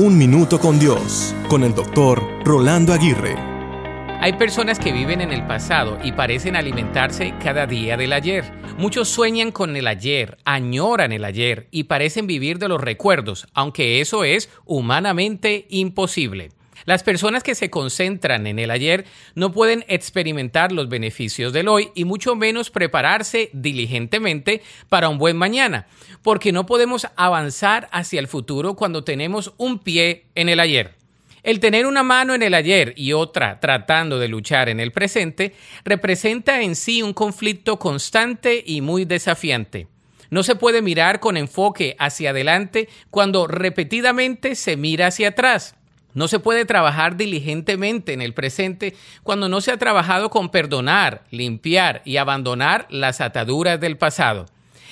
Un Minuto con Dios, con el doctor Rolando Aguirre. Hay personas que viven en el pasado y parecen alimentarse cada día del ayer. Muchos sueñan con el ayer, añoran el ayer y parecen vivir de los recuerdos, aunque eso es humanamente imposible. Las personas que se concentran en el ayer no pueden experimentar los beneficios del hoy y mucho menos prepararse diligentemente para un buen mañana, porque no podemos avanzar hacia el futuro cuando tenemos un pie en el ayer. El tener una mano en el ayer y otra tratando de luchar en el presente representa en sí un conflicto constante y muy desafiante. No se puede mirar con enfoque hacia adelante cuando repetidamente se mira hacia atrás. No se puede trabajar diligentemente en el presente cuando no se ha trabajado con perdonar, limpiar y abandonar las ataduras del pasado.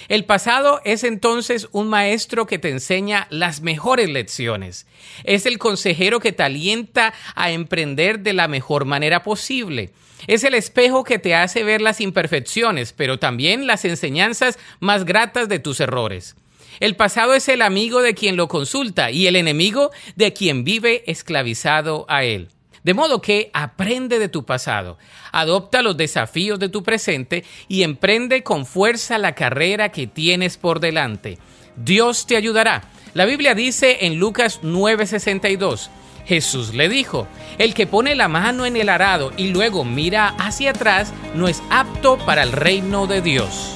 El pasado es entonces un maestro que te enseña las mejores lecciones. Es el consejero que te alienta a emprender de la mejor manera posible. Es el espejo que te hace ver las imperfecciones, pero también las enseñanzas más gratas de tus errores. El pasado es el amigo de quien lo consulta y el enemigo de quien vive esclavizado a él. De modo que aprende de tu pasado, adopta los desafíos de tu presente y emprende con fuerza la carrera que tienes por delante. Dios te ayudará. La Biblia dice en Lucas 9:62, Jesús le dijo, el que pone la mano en el arado y luego mira hacia atrás no es apto para el reino de Dios.